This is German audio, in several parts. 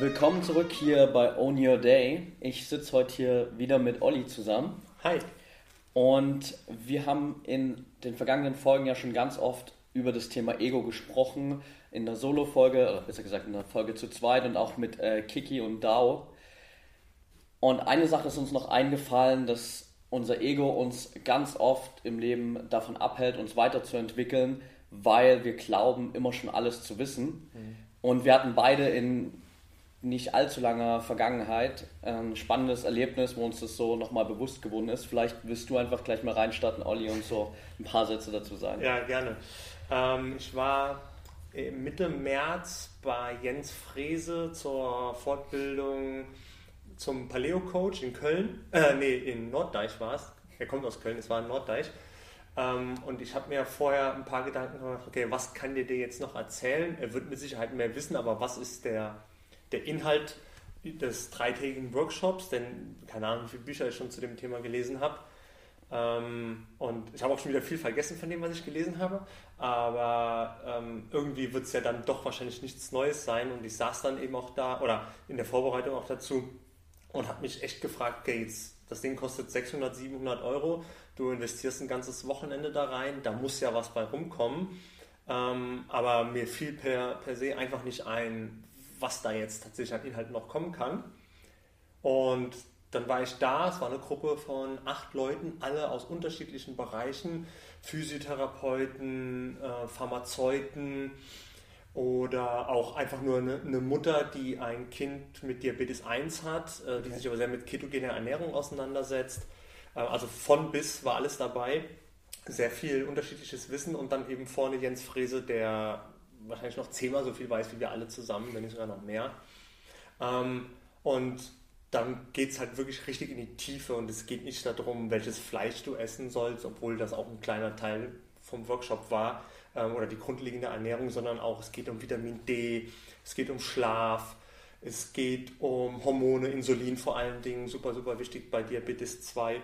Willkommen zurück hier bei Own Your Day. Ich sitze heute hier wieder mit Olli zusammen. Hi. Und wir haben in den vergangenen Folgen ja schon ganz oft über das Thema Ego gesprochen. In der Solo-Folge, oder besser gesagt in der Folge zu zweit und auch mit äh, Kiki und Dao. Und eine Sache ist uns noch eingefallen, dass unser Ego uns ganz oft im Leben davon abhält, uns weiterzuentwickeln, weil wir glauben, immer schon alles zu wissen. Mhm. Und wir hatten beide in nicht allzu langer Vergangenheit ein spannendes Erlebnis, wo uns das so nochmal bewusst geworden ist. Vielleicht willst du einfach gleich mal reinstarten, Olli, und so ein paar Sätze dazu sagen. Ja, gerne. Ähm, ich war Mitte März bei Jens Frese zur Fortbildung zum Paleo-Coach in Köln. Äh, nee, in Norddeich war es. Er kommt aus Köln, es war in Norddeich. Ähm, und ich habe mir vorher ein paar Gedanken gemacht, okay, was kann dir der jetzt noch erzählen? Er wird mit Sicherheit mehr wissen, aber was ist der der Inhalt des dreitägigen Workshops, denn keine Ahnung, wie viele Bücher ich schon zu dem Thema gelesen habe. Ähm, und ich habe auch schon wieder viel vergessen von dem, was ich gelesen habe. Aber ähm, irgendwie wird es ja dann doch wahrscheinlich nichts Neues sein. Und ich saß dann eben auch da oder in der Vorbereitung auch dazu und habe mich echt gefragt, Gates, das Ding kostet 600, 700 Euro. Du investierst ein ganzes Wochenende da rein, da muss ja was bei rumkommen. Ähm, aber mir fiel per, per se einfach nicht ein, was da jetzt tatsächlich an Inhalten noch kommen kann. Und dann war ich da, es war eine Gruppe von acht Leuten, alle aus unterschiedlichen Bereichen, Physiotherapeuten, äh, Pharmazeuten oder auch einfach nur eine, eine, Mutter, die ein Kind mit Diabetes 1 hat, äh, die sich aber sehr mit ketogener Ernährung auseinandersetzt. Äh, also von bis war alles dabei. Sehr viel unterschiedliches Wissen und dann eben vorne Jens Frese, der wahrscheinlich noch zehnmal so viel weiß wie wir alle zusammen, wenn nicht sogar noch mehr. Ähm, und dann geht es halt wirklich richtig in die Tiefe und es geht nicht darum, welches Fleisch du essen sollst, obwohl das auch ein kleiner Teil vom Workshop war ähm, oder die grundlegende Ernährung, sondern auch es geht um Vitamin D, es geht um Schlaf, es geht um Hormone, Insulin vor allen Dingen, super, super wichtig bei Diabetes 2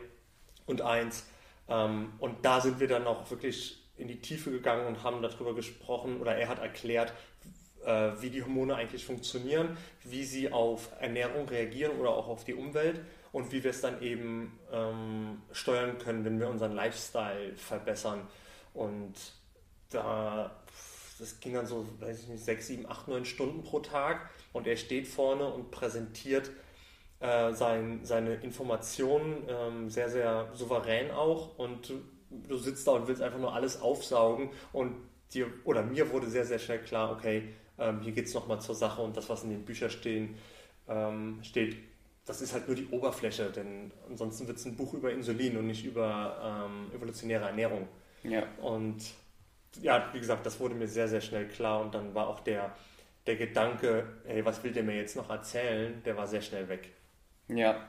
und 1. Ähm, und da sind wir dann auch wirklich in die Tiefe gegangen und haben darüber gesprochen oder er hat erklärt, äh, wie die Hormone eigentlich funktionieren, wie sie auf Ernährung reagieren oder auch auf die Umwelt und wie wir es dann eben ähm, steuern können, wenn wir unseren Lifestyle verbessern. Und da, das ging dann so, weiß ich nicht, sechs, sieben, acht, neun Stunden pro Tag und er steht vorne und präsentiert äh, sein, seine Informationen ähm, sehr, sehr souverän auch und du sitzt da und willst einfach nur alles aufsaugen und dir oder mir wurde sehr, sehr schnell klar, okay, ähm, hier geht es nochmal zur Sache und das, was in den Büchern stehen, ähm, steht, das ist halt nur die Oberfläche, denn ansonsten wird es ein Buch über Insulin und nicht über ähm, evolutionäre Ernährung. Ja. Und ja, wie gesagt, das wurde mir sehr, sehr schnell klar und dann war auch der, der Gedanke, hey, was will der mir jetzt noch erzählen, der war sehr schnell weg. Ja,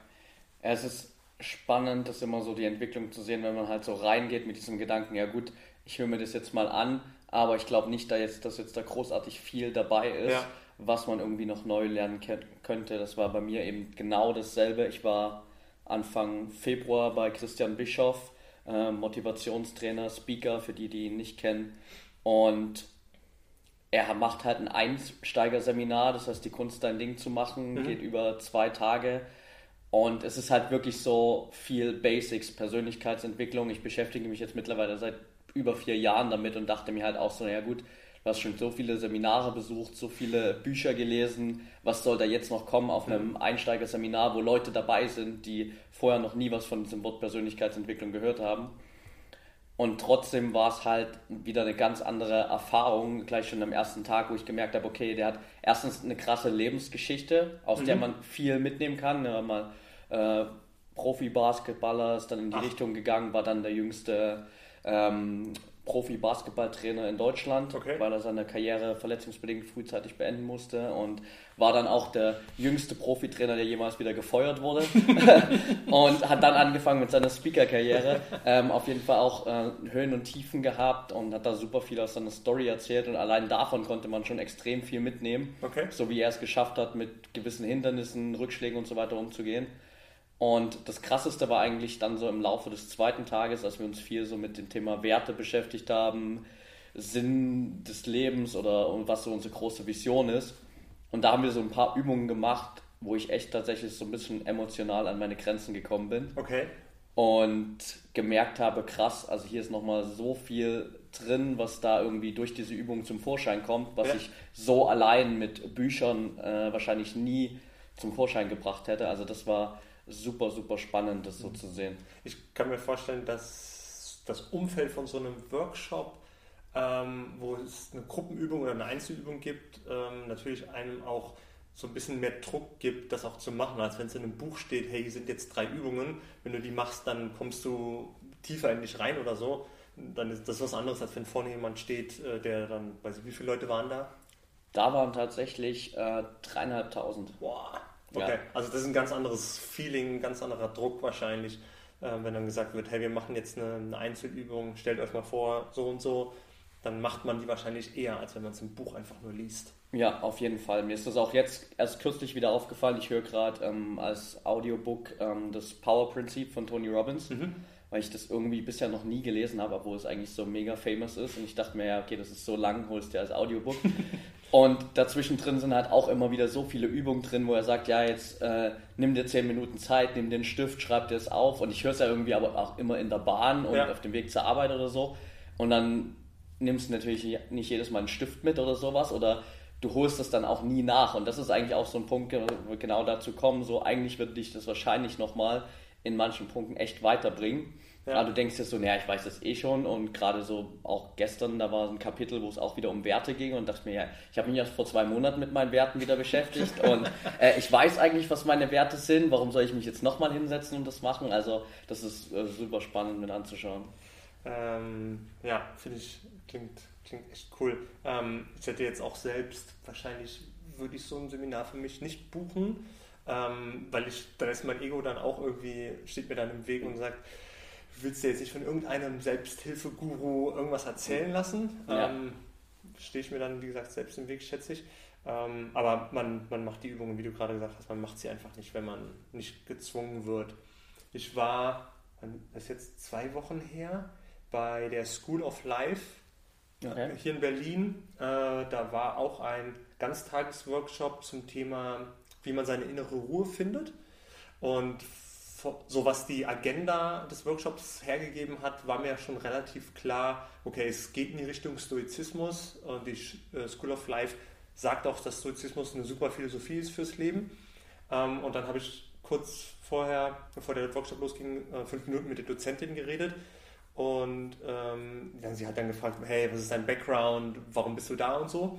es ist spannend, das immer so die Entwicklung zu sehen, wenn man halt so reingeht mit diesem Gedanken, ja gut, ich höre mir das jetzt mal an, aber ich glaube nicht, da jetzt, dass jetzt da großartig viel dabei ist, ja. was man irgendwie noch neu lernen könnte. Das war bei mir eben genau dasselbe. Ich war Anfang Februar bei Christian Bischoff, äh, Motivationstrainer, Speaker, für die, die ihn nicht kennen. Und er macht halt ein Einsteigerseminar, das heißt, die Kunst, dein Ding zu machen, mhm. geht über zwei Tage und es ist halt wirklich so viel Basics, Persönlichkeitsentwicklung. Ich beschäftige mich jetzt mittlerweile seit über vier Jahren damit und dachte mir halt auch so, naja gut, du hast schon so viele Seminare besucht, so viele Bücher gelesen, was soll da jetzt noch kommen auf einem Einsteigerseminar, wo Leute dabei sind, die vorher noch nie was von diesem Wort Persönlichkeitsentwicklung gehört haben. Und trotzdem war es halt wieder eine ganz andere Erfahrung, gleich schon am ersten Tag, wo ich gemerkt habe, okay, der hat erstens eine krasse Lebensgeschichte, aus mhm. der man viel mitnehmen kann. Ne, mal äh, Profi-Basketballer ist dann in die Ach. Richtung gegangen, war dann der jüngste ähm, Profi-Basketballtrainer in Deutschland, Okay. weil er seine Karriere verletzungsbedingt frühzeitig beenden musste und war dann auch der jüngste Profitrainer, der jemals wieder gefeuert wurde und hat dann angefangen mit seiner Speaker-Karriere. Ähm, auf jeden Fall auch äh, Höhen und Tiefen gehabt und hat da super viel aus seiner Story erzählt und allein davon konnte man schon extrem viel mitnehmen, Okay. so wie er es geschafft hat, mit gewissen Hindernissen, Rückschlägen und so weiter umzugehen. Und das Krasseste war eigentlich dann so im Laufe des zweiten Tages, als wir uns viel so mit dem Thema Werte beschäftigt haben, Sinn des Lebens oder was so unsere große Vision ist. Und da haben wir so ein paar Übungen gemacht, wo ich echt tatsächlich so ein bisschen emotional an meine Grenzen gekommen bin Okay. und gemerkt habe, krass, also hier ist nochmal so viel drin, was da irgendwie durch diese Übung zum Vorschein kommt, was Ja. ich so allein mit Büchern äh, wahrscheinlich nie zum Vorschein gebracht hätte. Also das war super, super spannend, das so zu sehen. Ich kann mir vorstellen, dass das Umfeld von so einem Workshop, ähm, wo es eine Gruppenübung oder eine Einzelübung gibt, ähm, natürlich einem auch so ein bisschen mehr Druck gibt, das auch zu machen, als wenn es in einem Buch steht, hey, hier sind jetzt drei Übungen, wenn du die machst, dann kommst du tiefer in dich rein oder so. Dann ist das was anderes, als wenn vorne jemand steht, äh, der dann, weiß ich, wie viele Leute waren da? Da waren tatsächlich äh, dreieinhalbtausend. Boah. Okay, Ja. also das ist ein ganz anderes Feeling, ein ganz anderer Druck wahrscheinlich, äh, wenn dann gesagt wird, hey, wir machen jetzt eine, eine Einzelübung, stellt euch mal vor, so und so, dann macht man die wahrscheinlich eher, als wenn man es im Buch einfach nur liest. Ja, auf jeden Fall. Mir ist das auch jetzt erst kürzlich wieder aufgefallen. Ich höre gerade ähm, als Audiobook ähm, das Power-Prinzip von Tony Robbins, weil ich das irgendwie bisher noch nie gelesen habe, obwohl es eigentlich so mega famous ist. Und ich dachte mir, ja, okay, das ist so lang, holst du als Audiobook. Und dazwischen drin sind halt auch immer wieder so viele Übungen drin, wo er sagt, ja, jetzt äh, nimm dir zehn Minuten Zeit, nimm den Stift, schreib dir es auf. Und ich höre es ja irgendwie aber auch immer in der Bahn und Ja. auf dem Weg zur Arbeit oder so. Und dann nimmst du natürlich nicht jedes Mal einen Stift mit oder sowas oder du holst das dann auch nie nach. Und das ist eigentlich auch so ein Punkt, wo wir genau dazu kommen, so eigentlich wird dich das wahrscheinlich nochmal in manchen Punkten echt weiterbringen. Ja. Du denkst dir so, naja, ich weiß das eh schon und gerade so auch gestern, da war ein Kapitel, wo es auch wieder um Werte ging und dachte mir, ja, ich habe mich erst vor zwei Monaten mit meinen Werten wieder beschäftigt und äh, ich weiß eigentlich, was meine Werte sind, warum soll ich mich jetzt nochmal hinsetzen und das machen? Also das ist äh, super spannend mit anzuschauen. Ähm, ja, finde ich, klingt, klingt echt cool. Ähm, ich hätte jetzt auch selbst, wahrscheinlich würde ich so ein Seminar für mich nicht buchen, ähm, weil ich, dann ist mein Ego dann auch irgendwie, steht mir dann im Weg und sagt, willst du jetzt nicht von irgendeinem Selbsthilfeguru irgendwas erzählen lassen? Ja. Ähm, stehe ich mir dann, wie gesagt, selbst im Weg, schätze ich. Ähm, aber man, man macht die Übungen, wie du gerade gesagt hast, man macht sie einfach nicht, wenn man nicht gezwungen wird. Ich war, das ist jetzt zwei Wochen her, bei der School of Life Okay. hier in Berlin. Äh, da war auch ein Ganztagesworkshop zum Thema, wie man seine innere Ruhe findet. Und so was die Agenda des Workshops hergegeben hat, war mir schon relativ klar, okay, es geht in die Richtung Stoizismus und die äh, School of Life sagt auch, dass Stoizismus eine super Philosophie ist fürs Leben. Ähm, und dann habe ich kurz vorher, bevor der Workshop losging, äh, fünf Minuten mit der Dozentin geredet. Und ähm, ja, sie hat dann gefragt, hey, was ist dein Background, warum bist du da und so.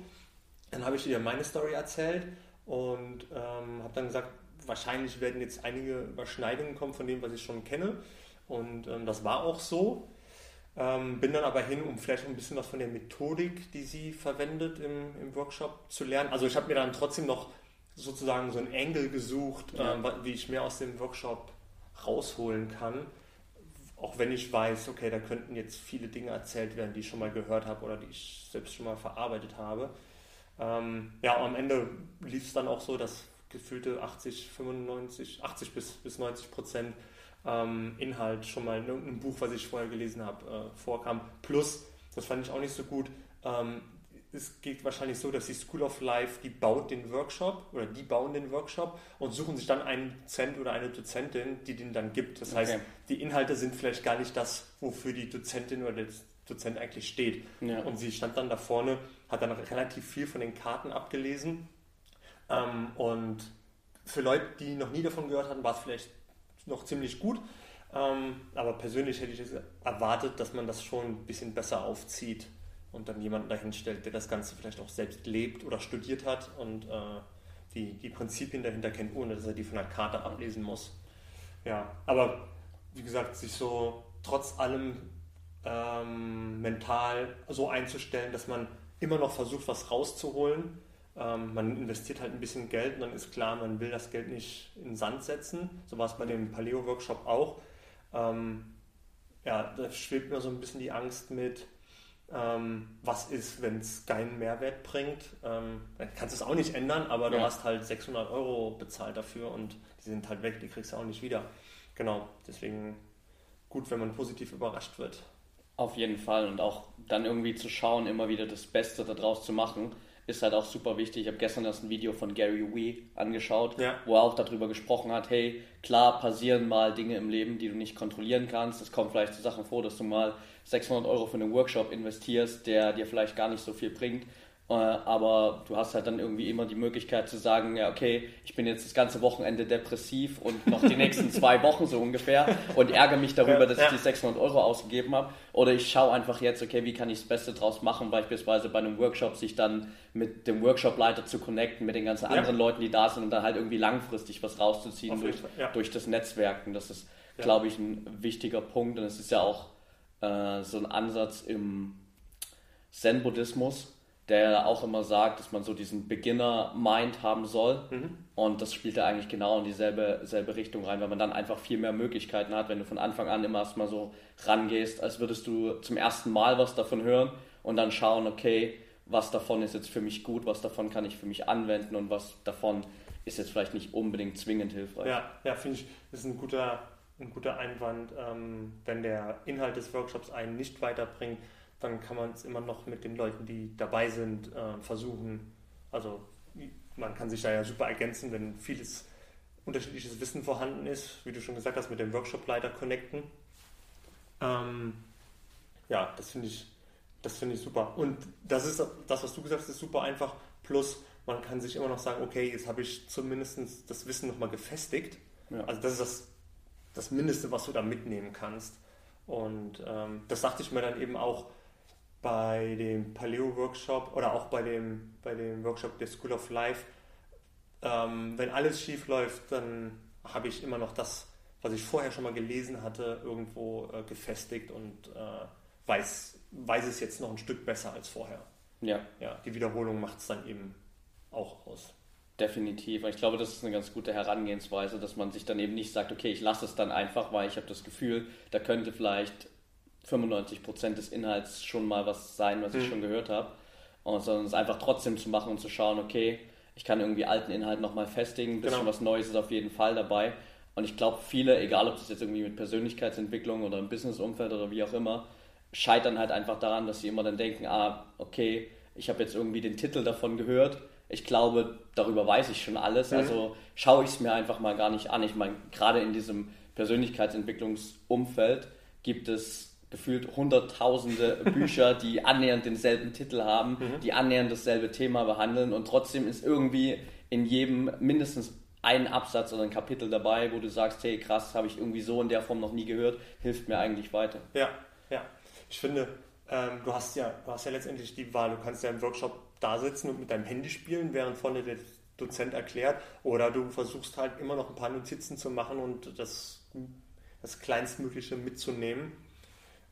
Dann habe ich ihr meine Story erzählt und ähm, habe dann gesagt, wahrscheinlich werden jetzt einige Überschneidungen kommen von dem, was ich schon kenne. Und ähm, das war auch so. Ähm, bin dann aber hin, um vielleicht ein bisschen was von der Methodik, die sie verwendet im, im Workshop zu lernen. Also ich habe mir dann trotzdem noch sozusagen so ein Angle gesucht, Ja. ähm, wie ich mehr aus dem Workshop rausholen kann. Auch wenn ich weiß, okay, da könnten jetzt viele Dinge erzählt werden, die ich schon mal gehört habe oder die ich selbst schon mal verarbeitet habe. Ähm, ja, am Ende lief es dann auch so, dass gefühlte 80, 95, 80 bis, bis 90 Prozent ähm, Inhalt schon mal in irgendeinem Buch, was ich vorher gelesen habe, äh, vorkam. Plus, das fand ich auch nicht so gut, ähm, es geht wahrscheinlich so, dass die School of Life, die baut den Workshop oder die bauen den Workshop und suchen sich dann einen Dozent oder eine Dozentin, die den dann gibt. Das heißt, Okay. die Inhalte sind vielleicht gar nicht das, wofür die Dozentin oder der Dozent eigentlich steht. Ja. Und sie stand dann da vorne, hat dann relativ viel von den Karten abgelesen. Ähm, und für Leute, die noch nie davon gehört hatten, war es vielleicht noch ziemlich gut. Ähm, aber persönlich hätte ich es erwartet, dass man das schon ein bisschen besser aufzieht und dann jemanden dahin stellt, der das Ganze vielleicht auch selbst lebt oder studiert hat und äh, die, die Prinzipien dahinter kennt, ohne dass er die von der Karte ablesen muss. Ja, aber wie gesagt, sich so trotz allem ähm, mental so einzustellen, dass man immer noch versucht, was rauszuholen. Ähm, man investiert halt ein bisschen Geld und dann ist klar, man will das Geld nicht in den Sand setzen. So war es bei dem Paleo-Workshop auch. Ähm, ja, da schwebt mir so ein bisschen die Angst mit, ähm, was ist, wenn es keinen Mehrwert bringt. Ähm, dann kannst du es auch nicht ändern, aber du hast halt 600 Euro bezahlt dafür und die sind halt weg, die kriegst du auch nicht wieder. Genau, deswegen gut, wenn man positiv überrascht wird. Auf jeden Fall und auch dann irgendwie zu schauen, immer wieder das Beste daraus zu machen, ist halt auch super wichtig. Ich habe gestern das ein Video von Gary Wee angeschaut, ja. wo er auch darüber gesprochen hat, hey, klar passieren mal Dinge im Leben, die du nicht kontrollieren kannst. Es kommt vielleicht zu Sachen vor, dass du mal 600 Euro für einen Workshop investierst, der dir vielleicht gar nicht so viel bringt. Äh, aber du hast halt dann irgendwie immer die Möglichkeit zu sagen, ja, okay, ich bin jetzt das ganze Wochenende depressiv und noch die nächsten zwei Wochen so ungefähr und ärgere mich darüber, dass ich die 600 Euro ausgegeben habe. Oder ich schaue einfach jetzt, okay, wie kann ich das Beste draus machen, beispielsweise bei einem Workshop sich dann mit dem Workshop-Leiter zu connecten, mit den ganzen anderen ja. Leuten, die da sind und dann halt irgendwie langfristig was rauszuziehen durch, durch das Netzwerken. Das ist, glaube ich, ein wichtiger Punkt und es ist ja auch äh, so ein Ansatz im Zen-Buddhismus, der auch immer sagt, dass man so diesen Beginner-Mind haben soll. Mhm. Und das spielt ja eigentlich genau in dieselbe selbe Richtung rein, weil man dann einfach viel mehr Möglichkeiten hat, wenn du von Anfang an immer erstmal so rangehst, als würdest du zum ersten Mal was davon hören und dann schauen, okay, was davon ist jetzt für mich gut, was davon kann ich für mich anwenden und was davon ist jetzt vielleicht nicht unbedingt zwingend hilfreich. Ja, ja finde ich, das ist ein guter, ein guter Einwand, ähm, wenn der Inhalt des Workshops einen nicht weiterbringt, dann kann man es immer noch mit den Leuten, die dabei sind, äh, versuchen. Also man kann sich da ja super ergänzen, wenn vieles unterschiedliches Wissen vorhanden ist, wie du schon gesagt hast, mit dem Workshop-Leiter connecten. Ähm, ja, das finde ich, das ich super. Und das ist das, was du gesagt hast, ist super einfach. Plus, man kann sich immer noch sagen, okay, jetzt habe ich zumindest das Wissen nochmal gefestigt. Ja. Also das ist das das Mindeste, was du da mitnehmen kannst. Und ähm, das dachte ich mir dann eben auch bei dem Paleo-Workshop oder auch bei dem, bei dem Workshop der School of Life. Ähm, wenn alles schief läuft, dann habe ich immer noch das, was ich vorher schon mal gelesen hatte, irgendwo äh, gefestigt und äh, weiß, weiß es jetzt noch ein Stück besser als vorher. Ja. ja die Wiederholung macht es dann eben auch aus. Definitiv. Ich glaube, das ist eine ganz gute Herangehensweise, dass man sich dann eben nicht sagt, okay, ich lasse es dann einfach, weil ich habe das Gefühl, da könnte vielleicht 95% des Inhalts schon mal was sein, was mhm. ich schon gehört habe. Und sondern es einfach trotzdem zu machen und zu schauen, okay, ich kann irgendwie alten Inhalt nochmal festigen, ein bisschen genau. was Neues ist auf jeden Fall dabei. Und ich glaube, viele, egal ob das jetzt irgendwie mit Persönlichkeitsentwicklung oder im Businessumfeld oder wie auch immer, scheitern halt einfach daran, dass sie immer dann denken, ah, okay, ich habe jetzt irgendwie den Titel davon gehört ich glaube, darüber weiß ich schon alles. Mhm. Also schaue ich es mir einfach mal gar nicht an. Ich meine, gerade in diesem Persönlichkeitsentwicklungsumfeld gibt es gefühlt hunderttausende Bücher, die annähernd denselben Titel haben, mhm. die annähernd dasselbe Thema behandeln und trotzdem ist irgendwie in jedem mindestens ein Absatz oder ein Kapitel dabei, wo du sagst, hey krass, habe ich irgendwie so in der Form noch nie gehört, hilft mir eigentlich weiter. Ja, ja. Ich finde, ähm, du hast ja, du hast ja letztendlich die Wahl, du kannst ja im Workshop da sitzen und mit deinem Handy spielen, während vorne der Dozent erklärt. Oder du versuchst halt immer noch ein paar Notizen zu machen und das, das Kleinstmögliche mitzunehmen.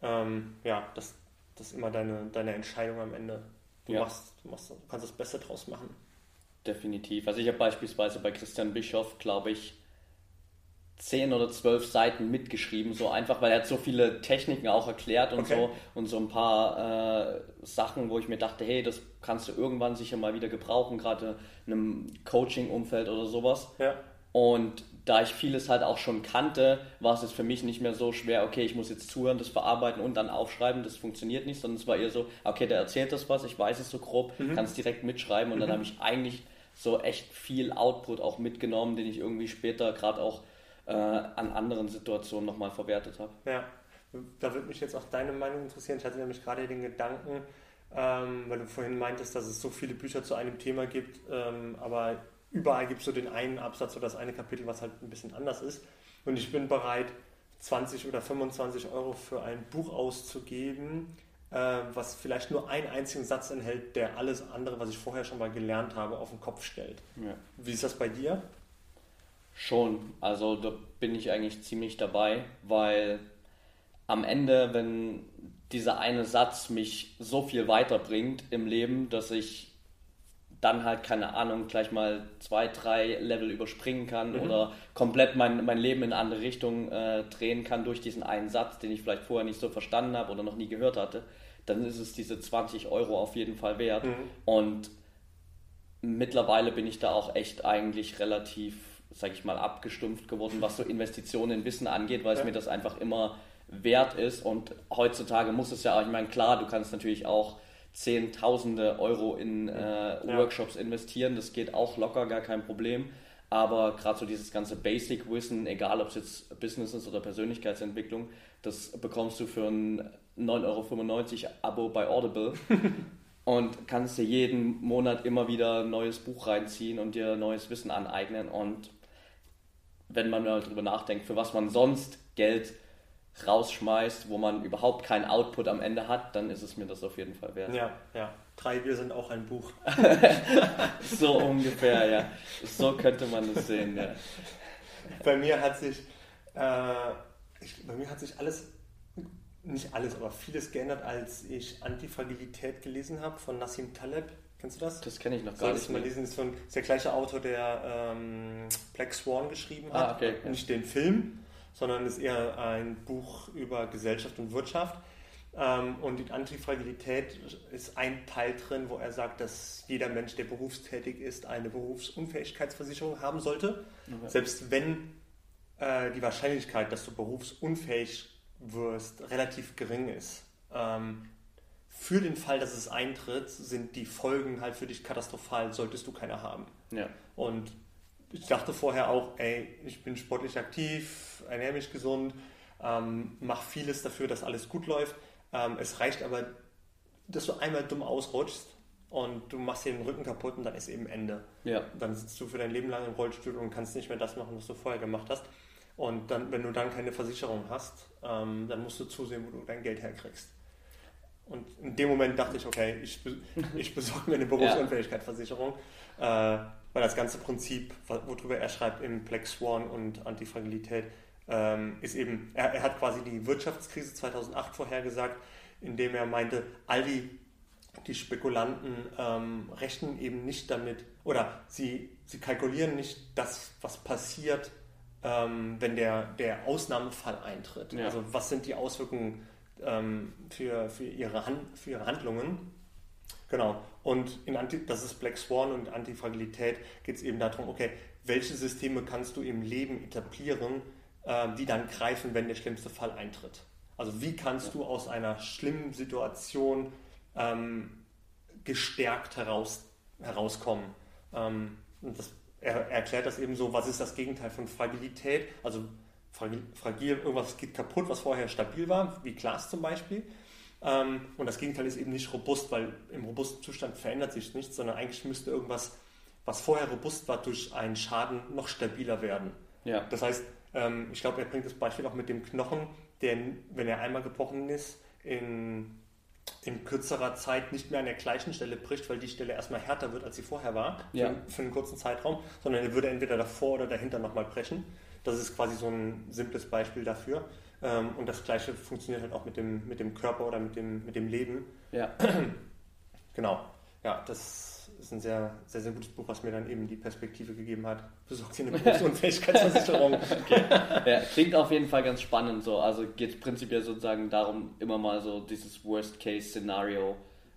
Ähm, ja, das, das ist immer deine, deine Entscheidung am Ende. Du, ja. machst, du, machst, du kannst das Beste draus machen. Definitiv. Also ich habe beispielsweise bei Christian Bischoff, glaube ich, zehn oder zwölf Seiten mitgeschrieben, so einfach, weil er hat so viele Techniken auch erklärt und okay. so und so ein paar äh, Sachen, wo ich mir dachte, hey, das kannst du irgendwann sicher mal wieder gebrauchen, gerade in einem Coaching-Umfeld oder sowas. Ja. Und da ich vieles halt auch schon kannte, war es jetzt für mich nicht mehr so schwer, okay, ich muss jetzt zuhören, das verarbeiten und dann aufschreiben, das funktioniert nicht, sondern es war eher so, okay, der erzählt das was, ich weiß es so grob, mhm. kann es direkt mitschreiben und mhm. dann habe ich eigentlich so echt viel Output auch mitgenommen, den ich irgendwie später gerade auch äh, an anderen Situationen nochmal verwertet habe. Ja, da würde mich jetzt auch deine Meinung interessieren. Ich hatte nämlich gerade den Gedanken, ähm, weil du vorhin meintest, dass es so viele Bücher zu einem Thema gibt, ähm, aber überall gibt es so den einen Absatz oder das eine Kapitel, was halt ein bisschen anders ist. Und ich bin bereit, 20 oder 25 Euro für ein Buch auszugeben, äh, was vielleicht nur einen einzigen Satz enthält, der alles andere, was ich vorher schon mal gelernt habe, auf den Kopf stellt. Ja. Wie ist das bei dir? Schon, also da bin ich eigentlich ziemlich dabei, weil am Ende, wenn dieser eine Satz mich so viel weiterbringt im Leben, dass ich dann halt, keine Ahnung, gleich mal zwei, drei Level überspringen kann mhm. oder komplett mein, mein Leben in eine andere Richtung äh, drehen kann durch diesen einen Satz, den ich vielleicht vorher nicht so verstanden habe oder noch nie gehört hatte, dann ist es diese 20 Euro auf jeden Fall wert. Mhm. Und mittlerweile bin ich da auch echt eigentlich relativ, sag ich mal, abgestumpft geworden, was so Investitionen in Wissen angeht, weil ja. es mir das einfach immer wert ist. Und heutzutage muss es ja auch, ich meine, klar, du kannst natürlich auch Zehntausende Euro in äh, ja. Workshops investieren, das geht auch locker, gar kein Problem. Aber gerade so dieses ganze Basic-Wissen, egal ob es jetzt Business ist oder Persönlichkeitsentwicklung, das bekommst du für ein 9,95 Euro Abo bei Audible und kannst dir jeden Monat immer wieder ein neues Buch reinziehen und dir neues Wissen aneignen. Und wenn man mal darüber nachdenkt, für was man sonst Geld rausschmeißt, wo man überhaupt keinen Output am Ende hat, dann ist es mir das auf jeden Fall wert. Ja, ja. Drei Wir sind auch ein Buch. so ungefähr, ja. So könnte man es sehen, ja. Bei mir hat sich, äh, ich, bei mir hat sich alles, nicht alles, aber vieles geändert, als ich Antifragilität gelesen habe von Nassim Taleb. Kennst du das? Das kenne ich noch gar nicht. Mal lesen, ist, von, ist der gleiche Autor, der ähm, Black Swan geschrieben hat. Ah, okay, Nicht den Film, sondern ist eher ein Buch über Gesellschaft und Wirtschaft. Ähm, und die Antifragilität ist ein Teil drin, wo er sagt, dass jeder Mensch, der berufstätig ist, eine Berufsunfähigkeitsversicherung haben sollte. Okay. Selbst wenn äh, die Wahrscheinlichkeit, dass du berufsunfähig wirst, relativ gering ist. Ähm, für den Fall, dass es eintritt, sind die Folgen halt für dich katastrophal, solltest du keine haben. Ja. Und ich dachte vorher auch, ey, ich bin sportlich aktiv, ernähre mich gesund, ähm, mache vieles dafür, dass alles gut läuft. Ähm, es reicht aber, dass du einmal dumm ausrutschst und du machst dir den Rücken kaputt und dann ist eben Ende. Ja. Dann sitzt du für dein Leben lang im Rollstuhl und kannst nicht mehr das machen, was du vorher gemacht hast. Und dann, wenn du dann keine Versicherung hast, ähm, dann musst du zusehen, wo du dein Geld herkriegst. Und in dem Moment dachte ich, okay, ich, ich besorge mir eine Berufsunfähigkeitsversicherung. Äh, weil das ganze Prinzip, worüber er schreibt im Black Swan und Antifragilität, ähm, ist eben, er, er, hat quasi die Wirtschaftskrise 2008 vorhergesagt, indem er meinte, all die, die Spekulanten ähm, rechnen eben nicht damit, oder sie, sie kalkulieren nicht das, was passiert, ähm, wenn der, der Ausnahmefall eintritt. Ja. Also was sind die Auswirkungen ähm, für, für, ihre Hand, für ihre Handlungen Genau. Und in Anti, das ist Black Swan und Antifragilität geht es eben darum, okay, welche Systeme kannst du im Leben etablieren, äh, die dann greifen, wenn der schlimmste Fall eintritt. Also wie kannst du aus einer schlimmen Situation ähm, gestärkt heraus, herauskommen? Ähm, das, er, er, erklärt das eben so, was ist das Gegenteil von Fragilität? Also fragil, irgendwas geht kaputt, was vorher stabil war, wie Glas zum Beispiel. Ähm, und das Gegenteil ist eben nicht robust, weil im robusten Zustand verändert sich nichts, sondern eigentlich müsste irgendwas, was vorher robust war, durch einen Schaden noch stabiler werden. Ja. Das heißt, ähm, ich glaube, er bringt das Beispiel auch mit dem Knochen, der, wenn er einmal gebrochen ist, in, in kürzerer Zeit nicht mehr an der gleichen Stelle bricht, weil die Stelle erstmal härter wird, als sie vorher war, ja. für, für einen kurzen Zeitraum, sondern er würde entweder davor oder dahinter nochmal brechen. Das ist quasi so ein simples Beispiel dafür. Ähm, und das Gleiche funktioniert halt auch mit dem, mit dem Körper oder mit dem, mit dem Leben. Ja. Genau. Ja, das ist ein sehr, sehr, sehr gutes Buch, was mir dann eben die Perspektive gegeben hat. Besorgt dir eine Berufsunfähigkeitsversicherung. okay. Ja, klingt auf jeden Fall ganz spannend so. Also geht es prinzipiell sozusagen darum, immer mal so dieses Worst-Case-Szenario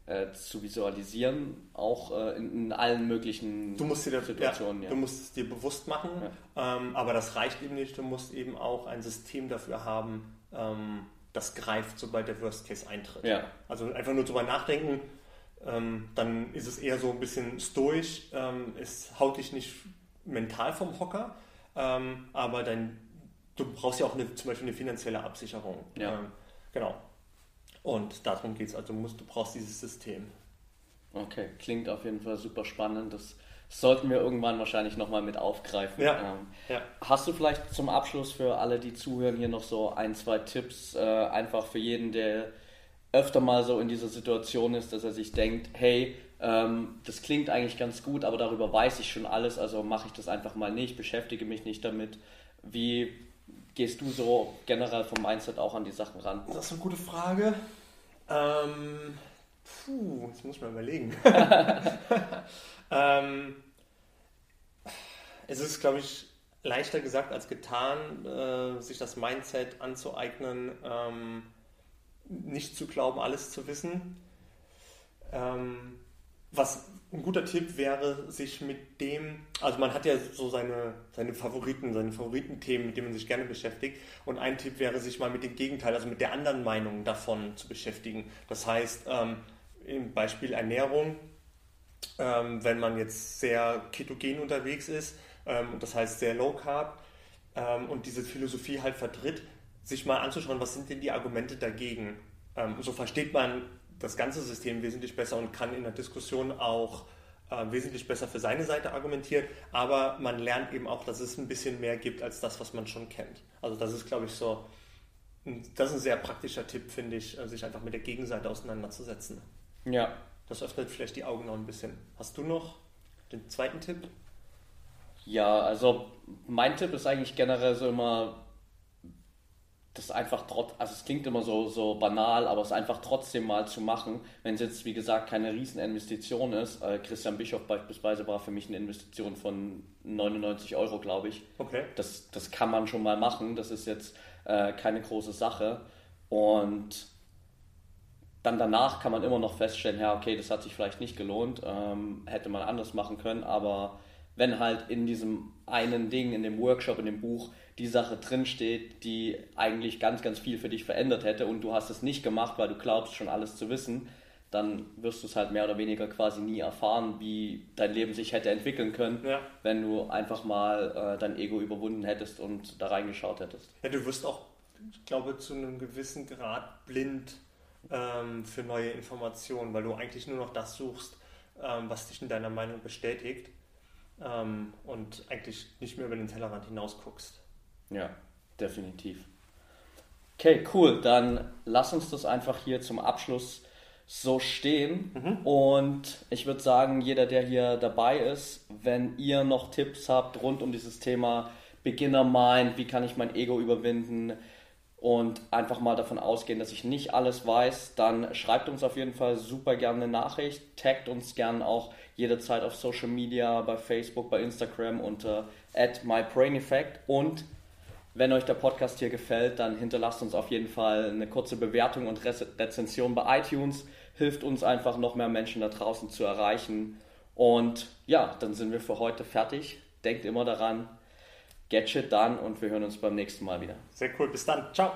äh, zu visualisieren, auch äh, in, in, allen möglichen du musst dir Situationen. Ja, ja. Du musst es dir bewusst machen, ja. ähm, aber das reicht eben nicht. Du musst eben auch ein System dafür haben, ähm, das greift, sobald der Worst Case eintritt. Also einfach nur drüber nachdenken, ähm, dann ist es eher so ein bisschen stoisch. Ähm, es haut dich nicht mental vom Hocker, ähm, aber dein, du brauchst ja auch eine, zum Beispiel eine finanzielle Absicherung. Ähm, genau. Und darum geht es. Also musst, du brauchst dieses System. Okay, klingt auf jeden Fall super spannend. Das sollten wir irgendwann wahrscheinlich nochmal mit aufgreifen. Ja, ähm, ja. Hast du vielleicht zum Abschluss für alle, die zuhören, hier noch so ein, zwei Tipps, äh, einfach für jeden, der öfter mal so in dieser Situation ist, dass er sich denkt, hey, ähm, das klingt eigentlich ganz gut, aber darüber weiß ich schon alles, also mache ich das einfach mal nicht, beschäftige mich nicht damit. Wie gehst du so generell vom Mindset auch an die Sachen ran? Das ist eine gute Frage. Ähm, puh, jetzt muss ich mal überlegen. ähm, es ist, glaube ich, leichter gesagt als getan, äh, sich das Mindset anzueignen, ähm, nicht zu glauben, alles zu wissen. Ähm, was ein guter Tipp wäre, sich mit dem, also man hat ja so seine, seine Favoriten, seine Favoritenthemen, mit denen man sich gerne beschäftigt. Und ein Tipp wäre, sich mal mit dem Gegenteil, also mit der anderen Meinung davon zu beschäftigen. Das heißt, ähm, im Beispiel Ernährung, ähm, wenn man jetzt sehr ketogen unterwegs ist, ähm, das heißt sehr low carb, ähm, und diese Philosophie halt vertritt, sich mal anzuschauen, was sind denn die Argumente dagegen. Ähm, so versteht man das ganze System wesentlich besser und kann in der Diskussion auch äh, wesentlich besser für seine Seite argumentieren. Aber man lernt eben auch, dass es ein bisschen mehr gibt als das, was man schon kennt. Also das ist, glaube ich, so, das ist ein sehr praktischer Tipp, finde ich, äh, sich einfach mit der Gegenseite auseinanderzusetzen. Ja. Das öffnet vielleicht die Augen noch ein bisschen. Hast du noch den zweiten Tipp? Ja, also mein Tipp ist eigentlich generell so immer, das einfach trotz, also es klingt immer so, so banal, aber es einfach trotzdem mal zu machen, wenn es jetzt wie gesagt keine Rieseninvestition ist. Äh, Christian Bischof beispielsweise war für mich eine Investition von 99 Euro, glaube ich. Okay. Das, das kann man schon mal machen, das ist jetzt äh, keine große Sache. Und dann danach kann man immer noch feststellen, ja, okay, das hat sich vielleicht nicht gelohnt, ähm, hätte man anders machen können, aber wenn halt in diesem einen Ding, in dem Workshop, in dem Buch die Sache drinsteht, die eigentlich ganz, ganz viel für dich verändert hätte und du hast es nicht gemacht, weil du glaubst schon alles zu wissen, dann wirst du es halt mehr oder weniger quasi nie erfahren, wie dein Leben sich hätte entwickeln können, Ja. wenn du einfach mal äh, dein Ego überwunden hättest und da reingeschaut hättest. Ja, du wirst auch, ich glaube, zu einem gewissen Grad blind ähm, für neue Informationen, weil du eigentlich nur noch das suchst, ähm, was dich in deiner Meinung bestätigt ähm, und eigentlich nicht mehr über den Tellerrand hinaus guckst. Ja, definitiv. Okay, cool. Dann lass uns das einfach hier zum Abschluss so stehen. Und ich würde sagen, jeder, der hier dabei ist, wenn ihr noch Tipps habt rund um dieses Thema Beginner Mind, wie kann ich mein Ego überwinden und einfach mal davon ausgehen, dass ich nicht alles weiß, dann schreibt uns auf jeden Fall super gerne eine Nachricht, taggt uns gerne auch jederzeit auf Social Media, bei Facebook, bei Instagram unter @mybraineffect und wenn euch der Podcast hier gefällt, dann hinterlasst uns auf jeden Fall eine kurze Bewertung und Rez Rezension bei iTunes. Hilft uns einfach noch mehr Menschen da draußen zu erreichen. Und ja, dann sind wir für heute fertig. Denkt immer daran, get shit done und wir hören uns beim nächsten Mal wieder. Sehr cool, bis dann, ciao!